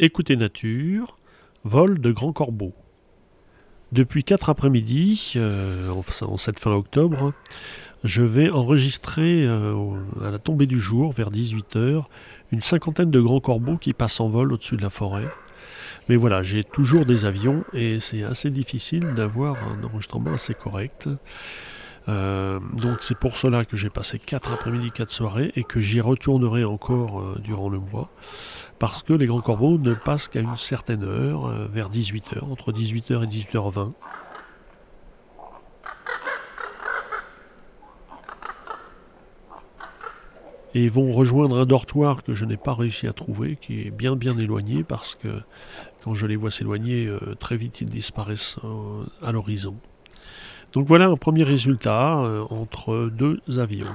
Écoutez Nature, vol de grands corbeaux. Depuis quatre après-midi, euh, en cette fin octobre, je vais enregistrer euh, à la tombée du jour, vers 18h, une cinquantaine de grands corbeaux qui passent en vol au-dessus de la forêt. Mais voilà, j'ai toujours des avions et c'est assez difficile d'avoir un enregistrement assez correct. Euh, donc c'est pour cela que j'ai passé 4 après-midi, 4 soirées et que j'y retournerai encore euh, durant le mois. Parce que les grands corbeaux ne passent qu'à une certaine heure, euh, vers 18h, entre 18h et 18h20. et vont rejoindre un dortoir que je n'ai pas réussi à trouver, qui est bien bien éloigné parce que quand je les vois s'éloigner, très vite ils disparaissent à l'horizon. Donc voilà un premier résultat euh, entre deux avions.